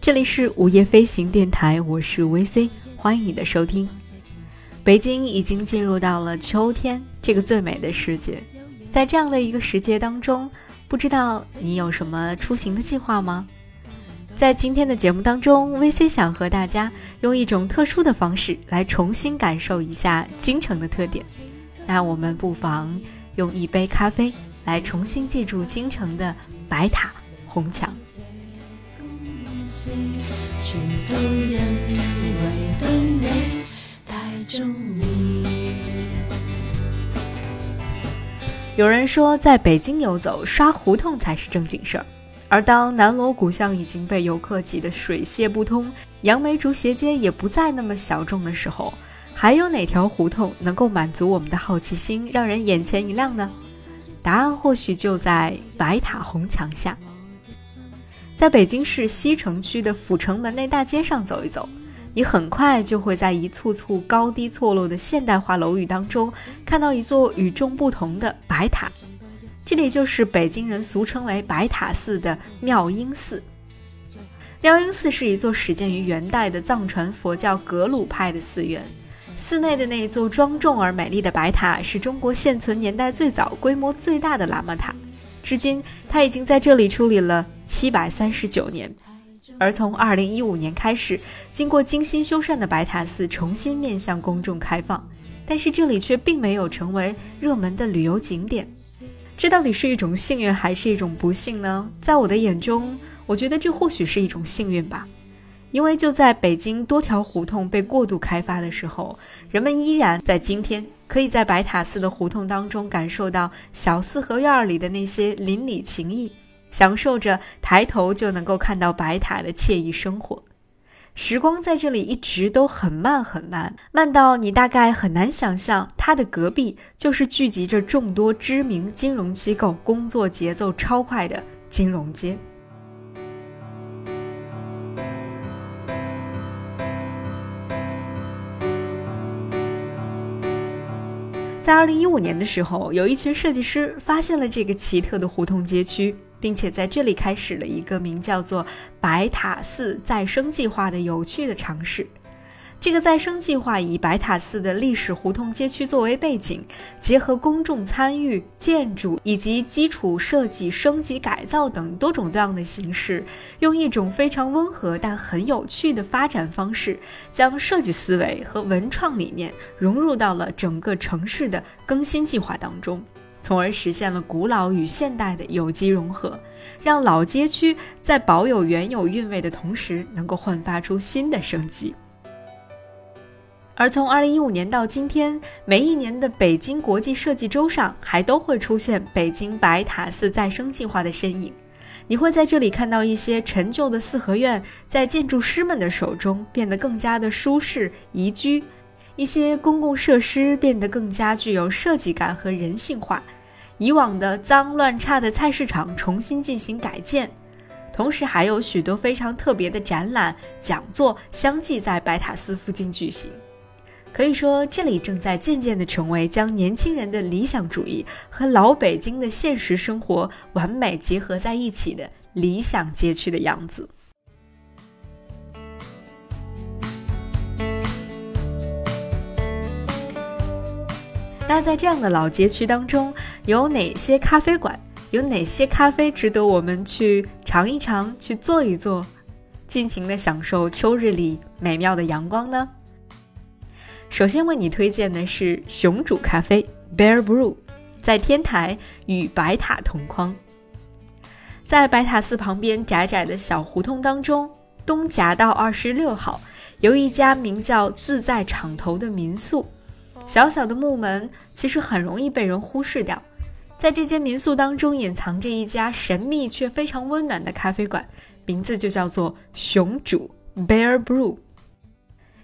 这里是午夜飞行电台，我是 VC，欢迎你的收听。北京已经进入到了秋天这个最美的时节，在这样的一个时节当中，不知道你有什么出行的计划吗？在今天的节目当中，VC 想和大家用一种特殊的方式来重新感受一下京城的特点。那我们不妨用一杯咖啡来重新记住京城的白塔红墙。全都认为对你太中意有人说，在北京游走，刷胡同才是正经事儿。而当南锣鼓巷已经被游客挤得水泄不通，杨梅竹斜街也不再那么小众的时候，还有哪条胡同能够满足我们的好奇心，让人眼前一亮呢？答案或许就在白塔红墙下。在北京市西城区的阜成门内大街上走一走，你很快就会在一簇簇高低错落的现代化楼宇当中，看到一座与众不同的白塔。这里就是北京人俗称为白塔寺的妙音寺。妙音寺是一座始建于元代的藏传佛教格鲁派的寺院。寺内的那一座庄重而美丽的白塔，是中国现存年代最早、规模最大的喇嘛塔。至今，它已经在这里矗立了七百三十九年。而从二零一五年开始，经过精心修缮的白塔寺重新面向公众开放，但是这里却并没有成为热门的旅游景点。这到底是一种幸运还是一种不幸呢？在我的眼中，我觉得这或许是一种幸运吧。因为就在北京多条胡同被过度开发的时候，人们依然在今天可以在白塔寺的胡同当中感受到小四合院里的那些邻里情谊，享受着抬头就能够看到白塔的惬意生活。时光在这里一直都很慢很慢，慢到你大概很难想象，它的隔壁就是聚集着众多知名金融机构、工作节奏超快的金融街。在二零一五年的时候，有一群设计师发现了这个奇特的胡同街区，并且在这里开始了一个名叫做“白塔寺再生计划”的有趣的尝试。这个再生计划以白塔寺的历史胡同街区作为背景，结合公众参与、建筑以及基础设计升级改造等多种多样的形式，用一种非常温和但很有趣的发展方式，将设计思维和文创理念融入到了整个城市的更新计划当中，从而实现了古老与现代的有机融合，让老街区在保有原有韵味的同时，能够焕发出新的生机。而从二零一五年到今天，每一年的北京国际设计周上，还都会出现北京白塔寺再生计划的身影。你会在这里看到一些陈旧的四合院，在建筑师们的手中变得更加的舒适宜居；一些公共设施变得更加具有设计感和人性化；以往的脏乱差的菜市场重新进行改建，同时还有许多非常特别的展览、讲座相继在白塔寺附近举行。可以说，这里正在渐渐地成为将年轻人的理想主义和老北京的现实生活完美结合在一起的理想街区的样子。那在这样的老街区当中，有哪些咖啡馆？有哪些咖啡值得我们去尝一尝、去坐一坐，尽情的享受秋日里美妙的阳光呢？首先为你推荐的是熊煮咖啡 （Bear Brew），在天台与白塔同框。在白塔寺旁边窄窄的小胡同当中，东夹道二十六号有一家名叫“自在场头”的民宿。小小的木门其实很容易被人忽视掉，在这间民宿当中隐藏着一家神秘却非常温暖的咖啡馆，名字就叫做熊煮 （Bear Brew）。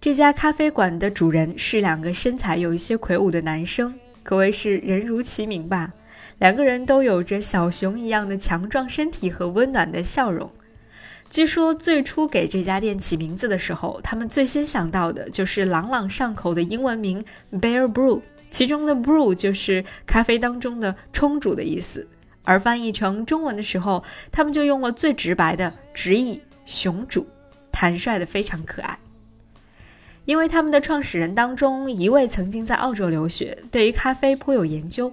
这家咖啡馆的主人是两个身材有一些魁梧的男生，可谓是人如其名吧。两个人都有着小熊一样的强壮身体和温暖的笑容。据说最初给这家店起名字的时候，他们最先想到的就是朗朗上口的英文名 Bear Brew，其中的 Brew 就是咖啡当中的冲煮的意思。而翻译成中文的时候，他们就用了最直白的直译。熊主，坦率的非常可爱。因为他们的创始人当中一位曾经在澳洲留学，对于咖啡颇有研究，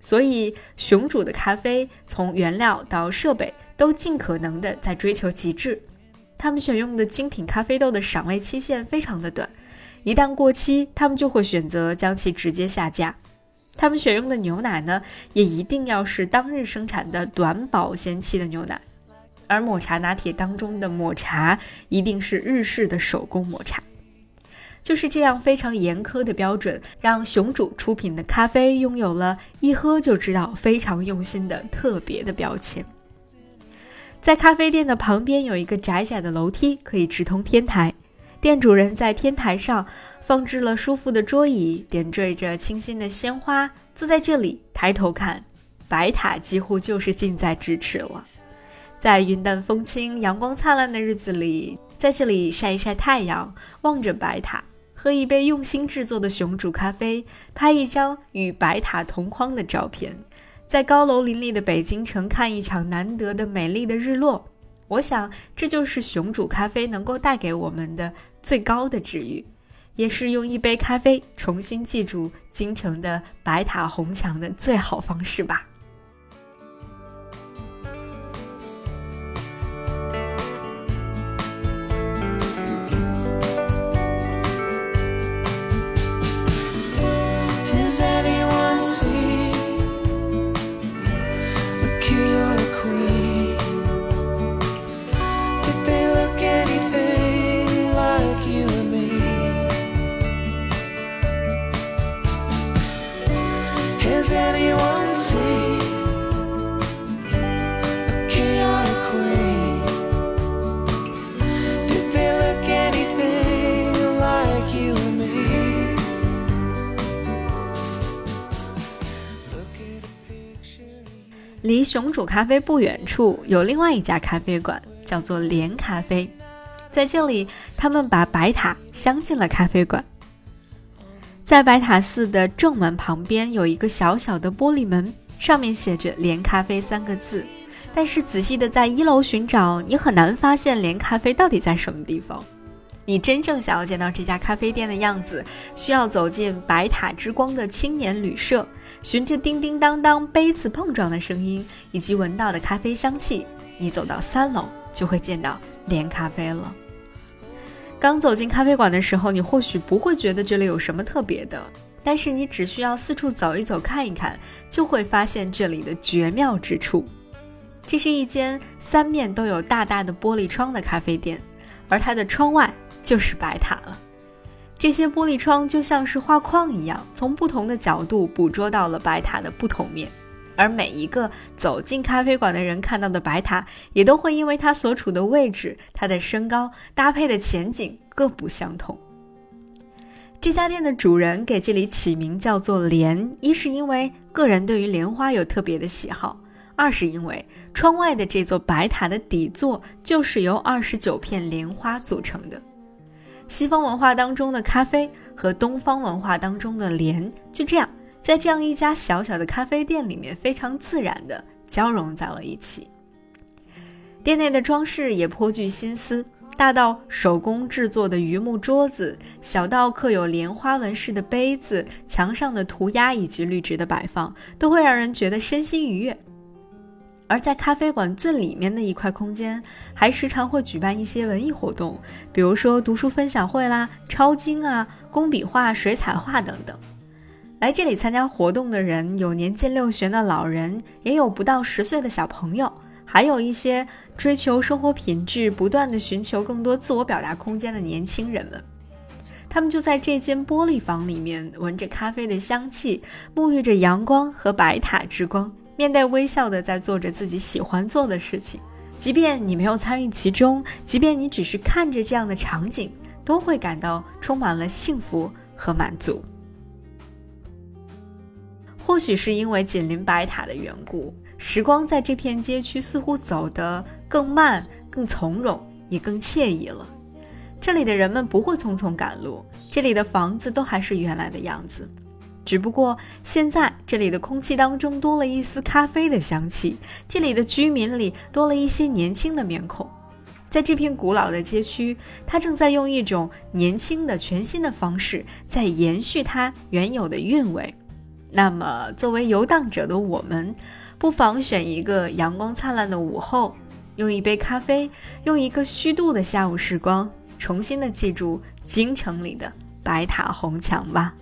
所以熊主的咖啡从原料到设备都尽可能的在追求极致。他们选用的精品咖啡豆的赏味期限非常的短，一旦过期，他们就会选择将其直接下架。他们选用的牛奶呢，也一定要是当日生产的短保鲜期的牛奶，而抹茶拿铁当中的抹茶一定是日式的手工抹茶。就是这样非常严苛的标准，让熊主出品的咖啡拥有了一喝就知道非常用心的特别的标签。在咖啡店的旁边有一个窄窄的楼梯，可以直通天台。店主人在天台上放置了舒服的桌椅，点缀着清新的鲜花。坐在这里，抬头看，白塔几乎就是近在咫尺了。在云淡风轻、阳光灿烂的日子里，在这里晒一晒太阳，望着白塔。喝一杯用心制作的熊煮咖啡，拍一张与白塔同框的照片，在高楼林立的北京城看一场难得的美丽的日落。我想，这就是熊煮咖啡能够带给我们的最高的治愈，也是用一杯咖啡重新记住京城的白塔红墙的最好方式吧。离熊煮咖啡不远处有另外一家咖啡馆，叫做莲咖啡。在这里，他们把白塔镶进了咖啡馆。在白塔寺的正门旁边有一个小小的玻璃门，上面写着“莲咖啡”三个字。但是仔细的在一楼寻找，你很难发现莲咖啡到底在什么地方。你真正想要见到这家咖啡店的样子，需要走进白塔之光的青年旅社。循着叮叮当当杯子碰撞的声音，以及闻到的咖啡香气，你走到三楼就会见到连咖啡了。刚走进咖啡馆的时候，你或许不会觉得这里有什么特别的，但是你只需要四处走一走、看一看，就会发现这里的绝妙之处。这是一间三面都有大大的玻璃窗的咖啡店，而它的窗外就是白塔了。这些玻璃窗就像是画框一样，从不同的角度捕捉到了白塔的不同面，而每一个走进咖啡馆的人看到的白塔，也都会因为它所处的位置、它的身高、搭配的前景各不相同。这家店的主人给这里起名叫做“莲”，一是因为个人对于莲花有特别的喜好，二是因为窗外的这座白塔的底座就是由二十九片莲花组成的。西方文化当中的咖啡和东方文化当中的莲，就这样在这样一家小小的咖啡店里面，非常自然的交融在了一起。店内的装饰也颇具心思，大到手工制作的榆木桌子，小到刻有莲花纹饰的杯子，墙上的涂鸦以及绿植的摆放，都会让人觉得身心愉悦。而在咖啡馆最里面的一块空间，还时常会举办一些文艺活动，比如说读书分享会啦、抄经啊、工笔画、水彩画等等。来这里参加活动的人，有年近六旬的老人，也有不到十岁的小朋友，还有一些追求生活品质、不断的寻求更多自我表达空间的年轻人们。他们就在这间玻璃房里面，闻着咖啡的香气，沐浴着阳光和白塔之光。面带微笑的在做着自己喜欢做的事情，即便你没有参与其中，即便你只是看着这样的场景，都会感到充满了幸福和满足。或许是因为紧邻白塔的缘故，时光在这片街区似乎走得更慢、更从容，也更惬意了。这里的人们不会匆匆赶路，这里的房子都还是原来的样子。只不过现在这里的空气当中多了一丝咖啡的香气，这里的居民里多了一些年轻的面孔，在这片古老的街区，它正在用一种年轻的、全新的方式在延续它原有的韵味。那么，作为游荡者的我们，不妨选一个阳光灿烂的午后，用一杯咖啡，用一个虚度的下午时光，重新的记住京城里的白塔红墙吧。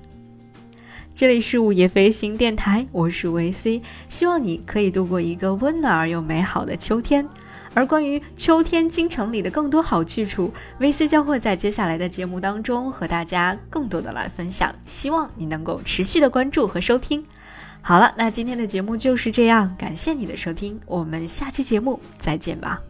这里是午夜飞行电台，我是维 C，希望你可以度过一个温暖而又美好的秋天。而关于秋天京城里的更多好去处，VC 将会在接下来的节目当中和大家更多的来分享。希望你能够持续的关注和收听。好了，那今天的节目就是这样，感谢你的收听，我们下期节目再见吧。